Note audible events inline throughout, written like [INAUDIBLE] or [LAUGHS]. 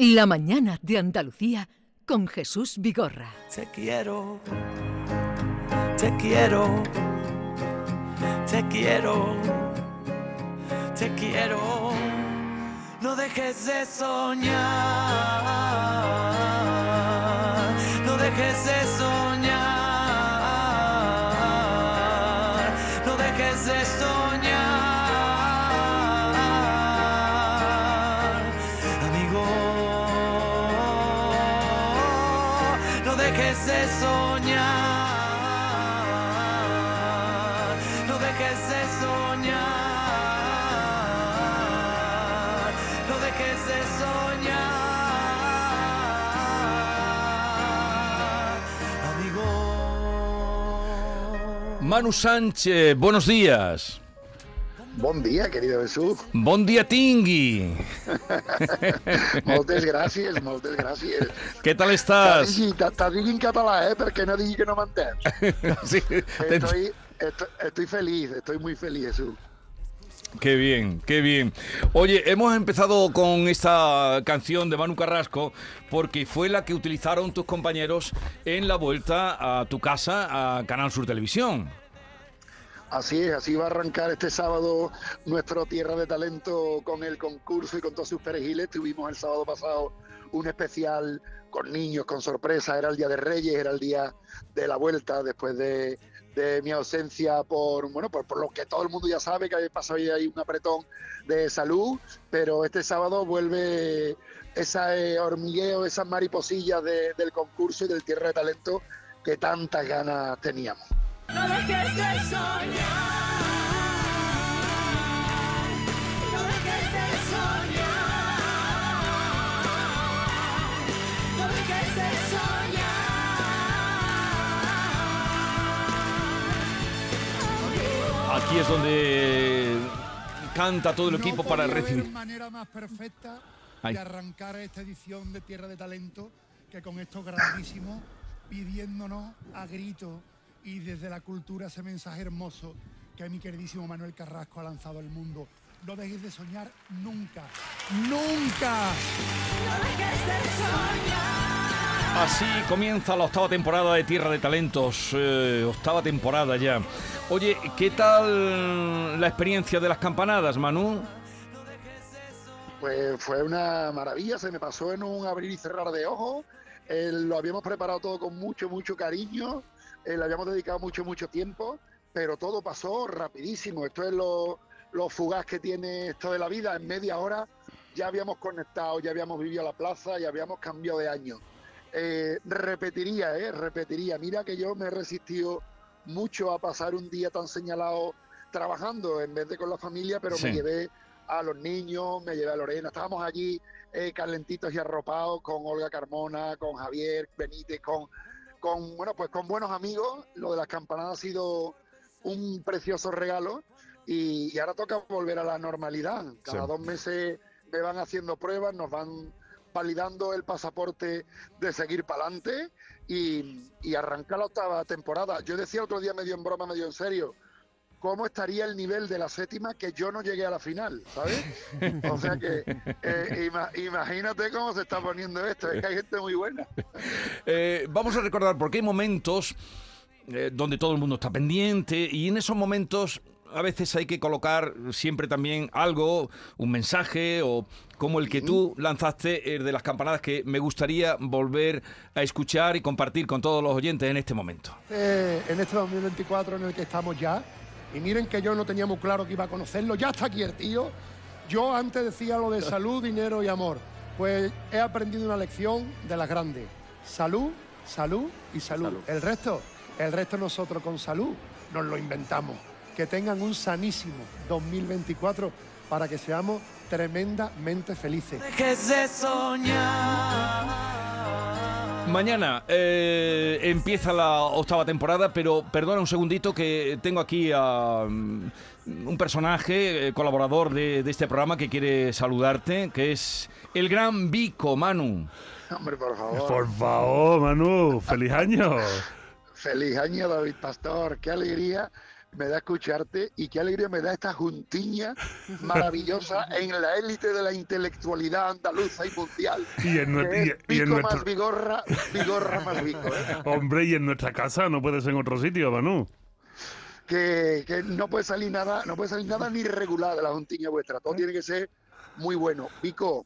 La mañana de Andalucía con Jesús Vigorra. Te quiero, te quiero, te quiero, te quiero. No dejes de soñar, no dejes de soñar, dejes de soñar, no dejes de soñar, no dejes de soñar, amigo. Manu Sánchez, buenos días. Bon dia, querido Jesús. Bon dia tingui. [LAUGHS] Moltes gràcies, moltes gràcies. ¿Qué tal dit, t'ha dit en català, eh? Perquè no digui que no m'entens. [LAUGHS] Sí, te- Estoy, estoy, estoy feliz, estoy muy feliz, Jesús. Qué bien, qué bien. Oye, hemos empezado con esta canción de Manu Carrasco porque fue la que utilizaron tus compañeros en la vuelta a tu casa a Canal Sur Televisión. Así es, así va a arrancar este sábado nuestro Tierra de Talento con el concurso y con todos sus perejiles. Tuvimos el sábado pasado un especial con niños, con sorpresa. Era el Día de Reyes, era el día de la vuelta después de, mi ausencia por, bueno, por, lo que todo el mundo ya sabe, que había pasado ahí un apretón de salud. Pero este sábado vuelve ese hormigueo, esas mariposillas de- del concurso y del Tierra de Talento que tantas ganas teníamos. No dejes de soñar. No dejes de soñar. No dejes de soñar. Aquí es donde canta todo el No equipo para podía haber recibir. manera más perfecta Ay. de arrancar esta edición de Tierra de Talento que con estos grandísimos pidiéndonos a grito y desde la cultura ese mensaje hermoso que mi queridísimo Manuel Carrasco ha lanzado al mundo. No dejéis de soñar nunca, nunca. No dejes de soñar. Así comienza la octava temporada de Tierra de Talentos, eh, octava temporada ya. Oye, ¿qué tal la experiencia de las campanadas, Manu? Pues fue una maravilla, se me pasó en un abrir y cerrar de ojos. Eh, lo habíamos preparado todo con mucho, mucho cariño, eh, le habíamos dedicado mucho, mucho tiempo, pero todo pasó rapidísimo. Esto es lo, lo fugaz que tiene esto de la vida. En media hora ya habíamos conectado, ya habíamos vivido la plaza, ya habíamos cambiado de año. Eh, repetiría, eh, repetiría. Mira que yo me he resistido mucho a pasar un día tan señalado trabajando en vez de con la familia, pero Sí. me llevé a los niños, me llevé a Lorena, estábamos allí eh, calentitos y arropados con Olga Carmona, con Javier Benítez, con, con, bueno, pues con buenos amigos. Lo de las campanadas ha sido un precioso regalo y, y ahora toca volver a la normalidad. Cada Sí. dos meses me van haciendo pruebas, nos van validando el pasaporte de seguir para adelante y, y arrancar la octava temporada. Yo decía otro día medio en broma, medio en serio, cómo estaría el nivel de la séptima que yo no llegué a la final, ¿sabes? O sea que eh, ima- imagínate cómo se está poniendo esto, es que hay gente muy buena. [LAUGHS] Eh, vamos a recordar porque hay momentos eh, donde todo el mundo está pendiente y en esos momentos a veces hay que colocar siempre también algo, un mensaje o como el que tú lanzaste el de las campanadas que me gustaría volver a escuchar y compartir con todos los oyentes en este momento. Eh, en este 2024 en el que estamos ya. Y miren que yo no tenía muy claro que iba a conocerlo. Ya está aquí el tío. Yo antes decía lo de salud, dinero y amor. Pues he aprendido una lección de las grandes. Salud, salud y salud. El resto, el resto nosotros con salud nos lo inventamos. Que tengan un sanísimo 2024 para que seamos tremendamente felices. Dejes de soñar. Mañana eh, empieza la octava temporada, pero perdona un segundito que tengo aquí a mm, un personaje, eh, colaborador de, de este programa que quiere saludarte, que es el gran Vico, Manu. Hombre, por favor. Por favor, Manu, feliz año. [LAUGHS] Feliz año, David Pastor. Qué alegría me da escucharte y qué alegría me da esta juntiña [LAUGHS] maravillosa en la élite de la intelectualidad andaluza y mundial. Y en, que es y- y en Vico nuestra... más vigorra, vigorra más Vico. ¿eh? [LAUGHS] Hombre, y en nuestra casa no puede ser en otro sitio, Manu. que, que no puede salir nada, no puede salir nada ni regular de la juntiña vuestra. Todo tiene que ser muy bueno. Vico,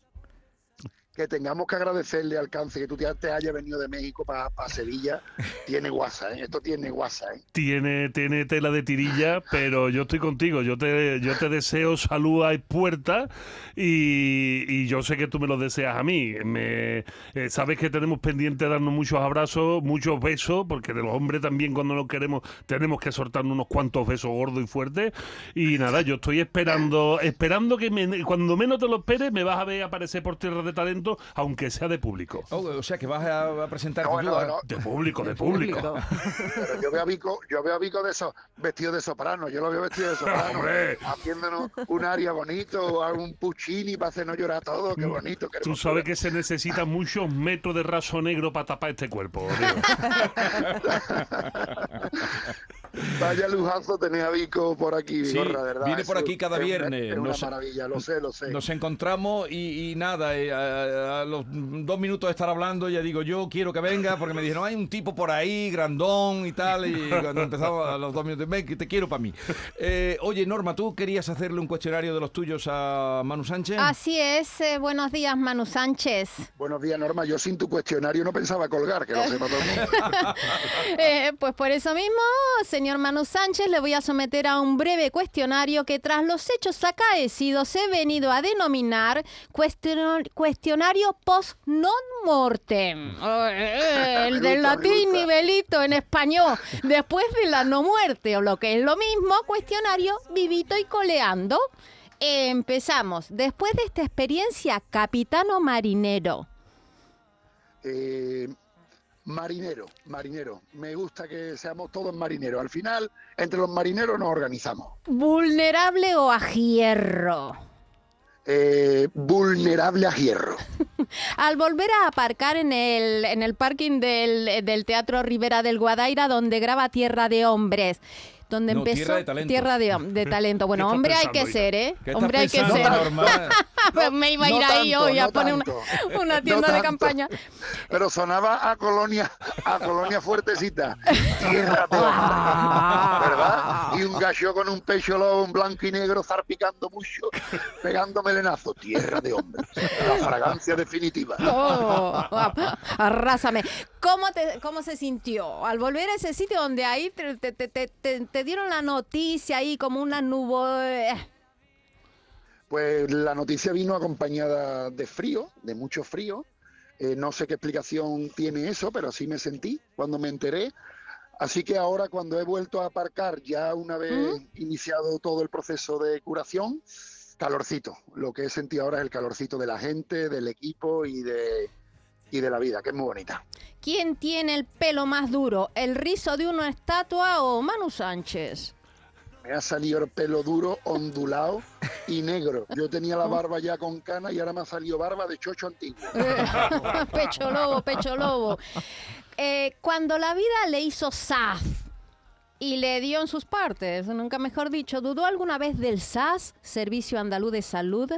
que tengamos que agradecerle al Cance que tú te, te hayas venido de México para Sevilla, [LAUGHS] tiene guasa, ¿eh? Esto tiene guasa, ¿eh? Tiene, tiene tela de tirilla, pero yo estoy contigo. Yo te, yo te deseo salud a puerta y, y yo sé que tú me lo deseas a mí. Me, eh, sabes que tenemos pendiente darnos muchos abrazos, muchos besos, porque de los hombres también cuando nos queremos tenemos que soltarnos unos cuantos besos gordos y fuertes. Y nada, yo estoy esperando, esperando que me- cuando menos te lo esperes me vas a ver aparecer por tierra de talento, aunque sea de público. Oh, o sea que vas a, a presentarte No, no, no. De público, de público. Pero yo veo a Vico, yo veo a Vico de esos vestido de soprano, yo lo veo vestido de [LAUGHS] soprano, Hombre. haciéndonos un aria bonito, algún puccini para hacernos llorar a todos, qué bonito, qué Tú sabes que se necesitan muchos metros de raso negro para tapar este cuerpo. tío. [LAUGHS] Vaya lujazo tener a Vico por aquí, Sí, Vigorra, ¿verdad? viene por aquí cada es viernes, Es no una sé- maravilla, lo sé, lo sé. Nos encontramos y, y nada, eh, a, a los dos minutos de estar hablando ya digo, yo quiero que venga porque me dijeron, hay un tipo por ahí, grandón y tal, y cuando empezamos a los dos minutos, ven, que te quiero para mí. Eh, oye, Norma, ¿tú querías hacerle un cuestionario de los tuyos a Manu Sánchez? Así es, eh, buenos días Manu Sánchez. Buenos días, Norma. Yo sin tu cuestionario no pensaba colgar, que lo sepa todo el mundo. [LAUGHS] Eh, pues por eso mismo, señor Manu Sánchez, le voy a someter a un breve cuestionario que tras los hechos acaecidos he venido a denominar cuestionario post non mortem. [LAUGHS] El del latín nivelito en español. Después de la no muerte, o lo que es lo mismo, cuestionario vivito y coleando. Empezamos. Después de esta experiencia, capitano marinero. Eh, marinero, marinero. Me gusta que seamos todos marineros. Al final, entre los marineros nos organizamos. ¿Vulnerable o a hierro? Eh, vulnerable a hierro. [LAUGHS] Al volver a aparcar en el, en el parking del, del Teatro Rivera del Guadaira, donde graba Tierra de Hombres. Donde No, empezó Tierra de Talento. Tierra de, hom- [LAUGHS] de talento. Bueno, hombre hay que ser, ¿eh? ¿Qué estás Hombre hay que ser. [LAUGHS] Pues me iba a No ir ahí tanto, hoy a no poner una, tienda de tanto. campaña. Pero sonaba a colonia, a colonia fuertecita. Tierra de hombre, [LAUGHS] ¿Verdad? Y un gallo con un pecho lobo, un blanco y negro, zarpicando mucho, pegando melenazo. Tierra de hombre. La fragancia definitiva. Oh, arrásame. ¿Cómo, te, ¿Cómo se sintió al volver a ese sitio donde ahí te, te- te- te- te- dieron la noticia ahí como una nube? Pues la noticia vino acompañada de frío, de mucho frío. Eh, no sé qué explicación tiene eso, pero así me sentí cuando me enteré. Así que ahora cuando he vuelto a aparcar, ya una vez iniciado todo el proceso de curación, calorcito. Lo que he sentido ahora es el calorcito de la gente, del equipo y de, y de la vida, que es muy bonita. ¿Quién tiene el pelo más duro? ¿El rizo de una estatua o Manu Sánchez? Me ha salido el pelo duro, ondulado y negro. Yo tenía la [LAUGHS] barba ya con cana y ahora me ha salido barba de chocho antiguo. [LAUGHS] pecho lobo, pecho lobo. Eh, cuando la vida le hizo SAS y le dio en sus partes, nunca mejor dicho, ¿dudó alguna vez del SAS, Servicio Andaluz de Salud?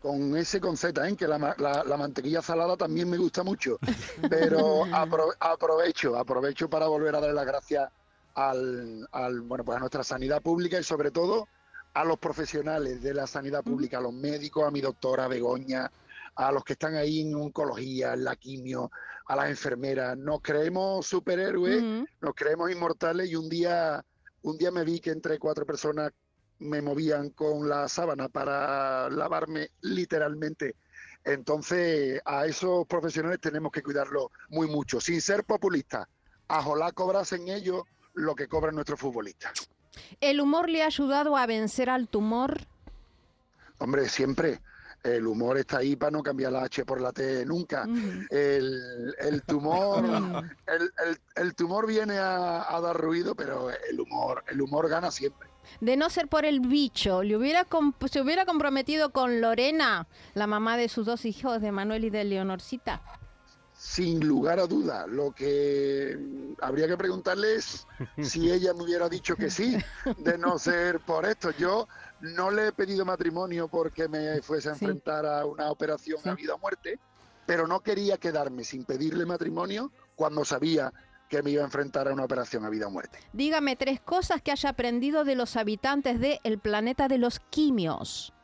Con ese con Z, ¿eh? que la, la- la mantequilla salada también me gusta mucho. Pero [LAUGHS] apro- aprovecho, aprovecho para volver a dar las gracias al, al, bueno, pues a nuestra sanidad pública y sobre todo a los profesionales de la sanidad pública, a los médicos, a mi doctora Begoña, a los que están ahí en oncología, en la quimio, a las enfermeras. Nos creemos superhéroes, Ujú. nos creemos inmortales y un día, un día me vi que entre cuatro personas me movían con la sábana para lavarme literalmente. Entonces, a esos profesionales tenemos que cuidarlos muy mucho, sin ser populistas. Ojalá cobrasen ellos lo que cobran nuestros futbolistas. ¿El humor le ha ayudado a vencer al tumor? Hombre, siempre el humor está ahí para no cambiar la H por la T nunca. El, el tumor, [LAUGHS] el, el- el tumor viene a, a dar ruido, pero el humor, el humor gana siempre. De no ser por el bicho, ¿le hubiera comp- ¿se hubiera comprometido con Lorena, la mamá de sus dos hijos, de Manuel y de Leonorcita? sin lugar a duda. Lo que habría que preguntarle es [LAUGHS] si ella me hubiera dicho que sí, de no ser por esto. Yo no le he pedido matrimonio porque me fuese a Sí. enfrentar a una operación Sí. a vida o muerte, pero no quería quedarme sin pedirle matrimonio cuando sabía que me iba a enfrentar a una operación a vida o muerte. Dígame tres cosas que haya aprendido de los habitantes del planeta de los quimios.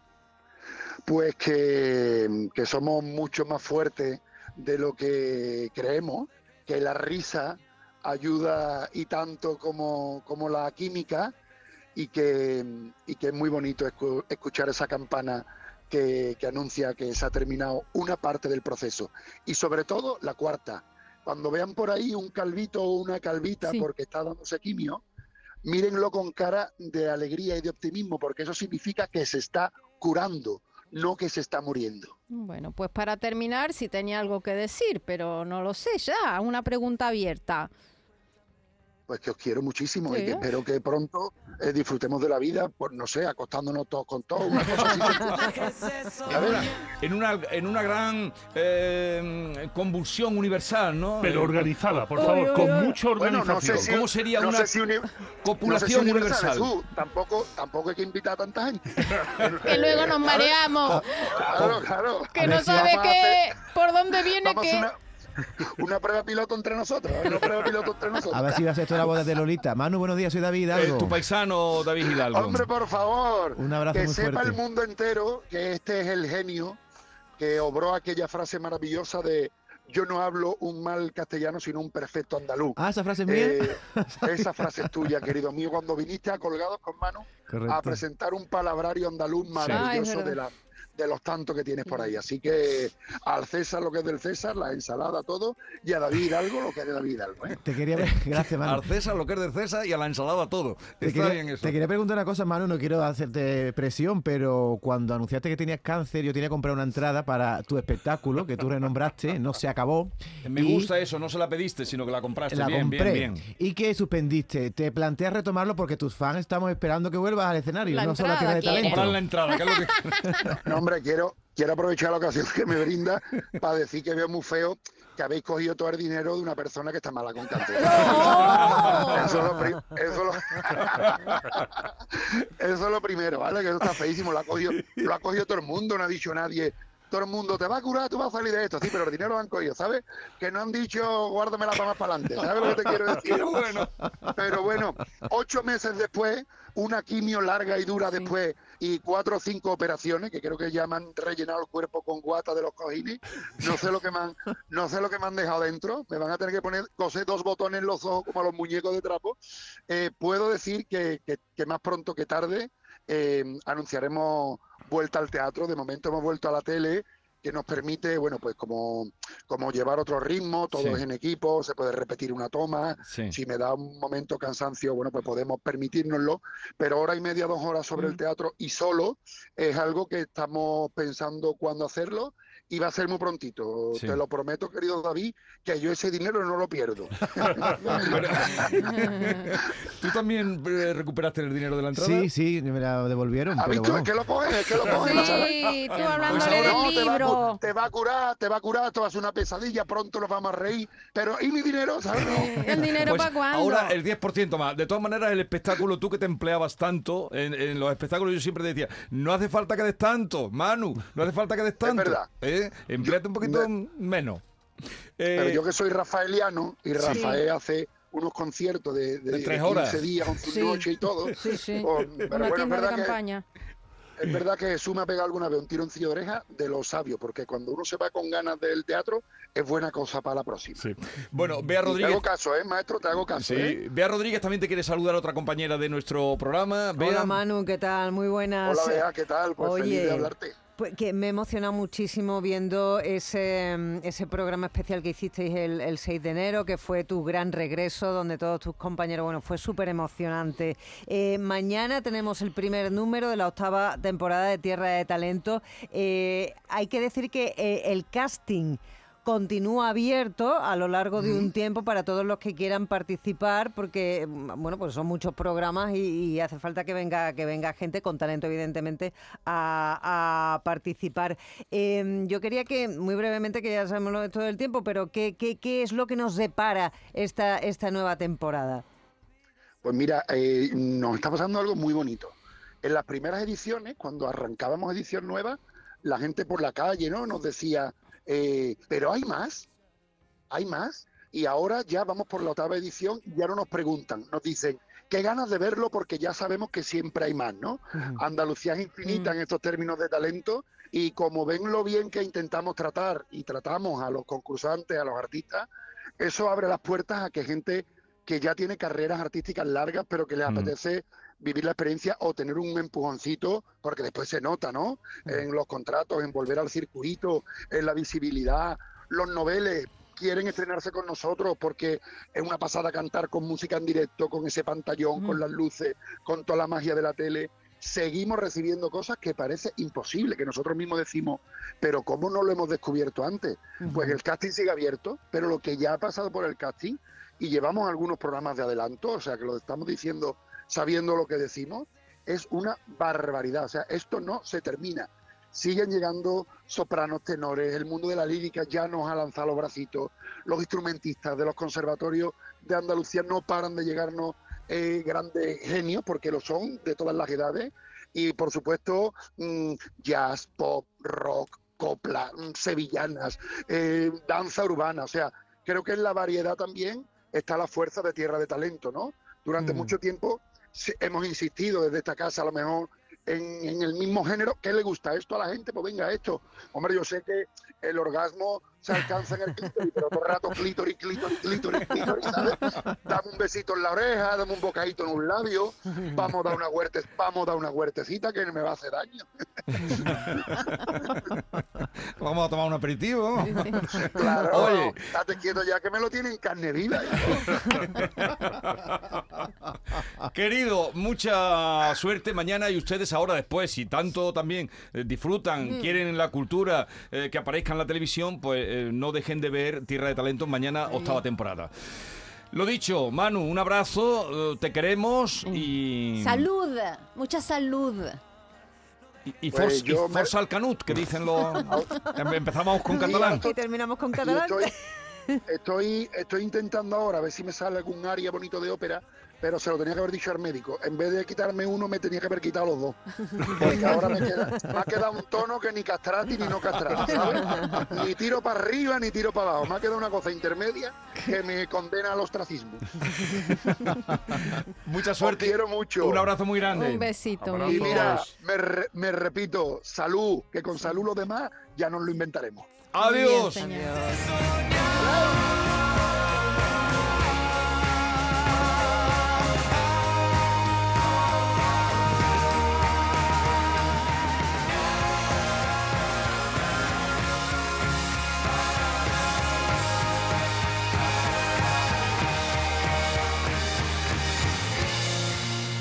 Pues que, que somos mucho más fuertes de lo que creemos, que la risa ayuda y tanto como, como la química y que, y que es muy bonito escu- escuchar esa campana que, que anuncia que se ha terminado una parte del proceso. Y sobre todo la cuarta, cuando vean por ahí un calvito o una calvita Sí. porque está dándose quimio, mírenlo con cara de alegría y de optimismo, porque eso significa que se está curando, no que se está muriendo. Bueno, pues para terminar, si tenía algo que decir, pero no lo sé ya. Una pregunta abierta. Pues que os quiero muchísimo y que espero que pronto eh, disfrutemos de la vida, pues no sé, acostándonos todos con todos, una cosa así. [LAUGHS] A ver, en una, en una gran eh, convulsión universal, ¿no? Pero Eh, organizada, por favor, con mucha Bueno, no organización. sé si, ¿Cómo sería no una sé si uni- copulación no sé si universal? Jesús, tampoco, tampoco hay que invitar a tanta gente. Que luego nos [LAUGHS] mareamos. Claro, claro. Que no sabe qué, por dónde viene una, una prueba piloto entre nosotros, una prueba piloto entre nosotros. A ver si va a esto la boda de Lolita. Manu, buenos días, soy David Eh, Hidalgo. tu paisano David Hidalgo. Hombre, por favor, Un abrazo que muy sepa fuerte. el mundo entero que este es el genio que obró aquella frase maravillosa de yo no hablo un mal castellano, sino un perfecto andaluz. Ah, esa frase es mía. Eh, esa frase es tuya, querido mío, cuando viniste a Colgados con Manu a presentar un palabrario andaluz Ah, maravilloso verdad. de, la, de los tantos que tienes por ahí. Así que al César lo que es del César, la ensalada, todo, y a David Hidalgo lo que es de David Hidalgo. ¿eh? Te quería ver, [LAUGHS] gracias, Manu. Al César lo que es del César y a la ensalada todo. Te Está quería, bien eso. te quería preguntar una cosa, Manu, no quiero hacerte presión, pero cuando anunciaste que tenías cáncer, yo tenía que comprar una entrada para tu espectáculo, que tú renombraste, no se acabó. Me y gusta eso, no se la pediste, sino que la compraste. La bien, compré. bien, bien. Y que suspendiste. Te planteas retomarlo porque tus fans estamos esperando que vuelvas al escenario, La no solo a entrada Tierra de. Comprar Talento. la entrada, que es lo que... [LAUGHS] [LAUGHS] No, hombre, quiero, quiero aprovechar la ocasión que me brinda para decir que veo muy feo que habéis cogido todo el dinero de una persona que está mala con cáncer. Eso, es lo pri- eso, lo- [LAUGHS] eso es lo primero, ¿vale? Que eso está feísimo. Lo ha, cogido, lo ha cogido todo el mundo, no ha dicho nadie. Todo el mundo te va a curar, tú vas a salir de esto. Sí, pero el dinero lo han cogido, ¿sabes? Que no han dicho guárdamela para más para adelante. ¿Sabes lo que te quiero decir? [LAUGHS] bueno. Pero bueno, ocho meses después, una quimio larga y dura después y cuatro o cinco operaciones, que creo que ya me han rellenado el cuerpo con guata de los cojines. No sé lo que me han, no sé lo que me han dejado dentro. Me van a tener que poner, coser dos botones en los ojos como a los muñecos de trapo. Eh, puedo decir que, que- que más pronto que tarde eh, anunciaremos vuelta al teatro. De momento hemos vuelto a la tele que nos permite, bueno, pues como, como llevar otro ritmo, todos Sí. en equipo, se puede repetir una toma, Sí. si me da un momento cansancio, bueno, pues podemos permitírnoslo, pero hora y media, dos horas sobre el teatro y solo es algo que estamos pensando cuándo hacerlo y va a ser muy prontito. Sí. Te lo prometo, querido David, que yo ese dinero no lo pierdo. [LAUGHS] ¿Tú también eh, recuperaste el dinero de la entrada? Sí, sí, me la devolvieron. ¿Has Pero visto? bueno. Es que lo coges, es que lo coges. Sí, tú Pues hablándole ahora- No, del te va, a, libro. cu- te va a curar, te va a curar, esto va a ser una pesadilla, pronto nos vamos a reír, pero ¿y mi dinero? ¿Sabes? No. [LAUGHS] ¿El dinero Pues para cuándo? ahora el 10% más. De todas maneras, el espectáculo, tú que te empleabas tanto en, en los espectáculos, yo siempre decía, no hace falta que des tanto, Manu, no hace falta que des tanto. verdad. ¿eh? Empleate un poquito me- menos. Pero Eh, yo que soy rafaeliano y Rafael hace unos conciertos de, de, De tres 15 horas. días, 11 Sí. noches y todo. Sí, sí. Pues, pero Una bueno, es de verdad, que, campaña. es verdad que Jesús me ha pegado alguna vez un tironcillo de oreja de los sabios, porque cuando uno se va con ganas del teatro, es buena cosa para la próxima. sí. Bueno, Bea Y Te Rodríguez. hago caso, ¿eh, maestro? Te hago caso, Sí, ¿eh? Bea Rodríguez también te quiere saludar a otra compañera de nuestro programa. Bea, Hola Manu, ¿qué tal? Muy buenas. Hola, Bea, ¿qué tal? Pues feliz Oye, de hablarte. Pues que me he emocionado muchísimo viendo ese, mm, ese programa especial que hicisteis el, el 6 de enero, que fue tu gran regreso, donde todos tus compañeros, bueno, fue súper emocionante. Eh, mañana tenemos el primer número de la octava temporada de Tierra de Talento. Eh, hay que decir que eh, el casting continúa abierto a lo largo de un tiempo para todos los que quieran participar, porque mm, bueno, pues son muchos programas y, y hace falta que venga, que venga gente con talento, evidentemente, a, a participar. Eh, yo quería que, muy brevemente, que ya sabemos lo de todo el tiempo, pero ¿qué, qué, qué es lo que nos depara esta, esta nueva temporada? Pues mira, eh, nos está pasando algo muy bonito. En las primeras ediciones, cuando arrancábamos edición nueva, la gente por la calle ¿no? nos decía, eh, pero hay más, hay más. Y ahora ya vamos por la octava edición y ya no nos preguntan, nos dicen, qué ganas de verlo porque ya sabemos que siempre hay más, ¿no? Andalucía es infinita en estos términos de talento y como ven lo bien que intentamos tratar y tratamos a los concursantes, a los artistas, eso abre las puertas a que gente que ya tiene carreras artísticas largas, pero que les Mm. apetece vivir la experiencia o tener un empujoncito, porque después se nota, ¿no? En los contratos, en volver al circuito, en la visibilidad. Los noveles quieren estrenarse con nosotros porque es una pasada cantar con música en directo, con ese pantallón, con las luces, con toda la magia de la tele. Seguimos recibiendo cosas que parece imposible, que nosotros mismos decimos, pero ¿cómo no lo hemos descubierto antes? Pues el casting sigue abierto, pero lo que ya ha pasado por el casting y llevamos algunos programas de adelanto, o sea que lo estamos diciendo sabiendo lo que decimos, es una barbaridad. O sea, esto no se termina. Siguen llegando sopranos, tenores, el mundo de la lírica ya nos ha lanzado los bracitos, los instrumentistas de los conservatorios de Andalucía no paran de llegarnos eh, grandes genios, porque lo son de todas las edades, y por supuesto mm, jazz, pop, rock, copla, mm, sevillanas, eh, danza urbana, o sea, creo que en la variedad también está la fuerza de Tierra de Talento, ¿no? Durante Mm. mucho tiempo hemos insistido desde esta casa a lo mejor en, en el mismo género. ¿Qué le gusta esto a la gente? Pues venga, esto. Hombre, yo sé que el orgasmo se alcanza en el clítoris, pero todo el rato clítoris, clítoris, clítoris, clítoris, ¿sabes? Dame un besito en la oreja, dame un bocadito en un labio, vamos a dar una huerte, vamos a dar una huertecita que me va a hacer daño. Vamos a tomar un aperitivo. Claro, Oye. date quieto ya que me lo tienen en carne viva. Querido, mucha suerte mañana y ustedes ahora después, si tanto también eh, disfrutan, quieren la cultura, eh, que aparezca en la televisión, pues eh, no dejen de ver Tierra de Talentos mañana, octava temporada. Lo dicho, Manu, un abrazo, eh, te queremos y... Salud, mucha salud. Y, y Pues y me- al canut, que dicen los... [LAUGHS] Em- Empezamos con Y catalán. Y terminamos con catalán. estoy, [LAUGHS] estoy, estoy intentando ahora a ver si me sale algún área bonito de ópera, pero se lo tenía que haber dicho al médico. En vez de quitarme uno, me tenía que haber quitado los dos. Porque ahora me, queda, me ha quedado un tono que ni castrati ni no castrati, ¿sabes? Ni tiro para arriba ni tiro para abajo. Me ha quedado una cosa intermedia que me condena al ostracismo. Mucha Os suerte. quiero mucho. Un abrazo muy grande. Un besito, Abrazos. Y mi mira, me, re- me repito, salud, que con salud lo demás ya nos lo inventaremos. Adiós. Bien,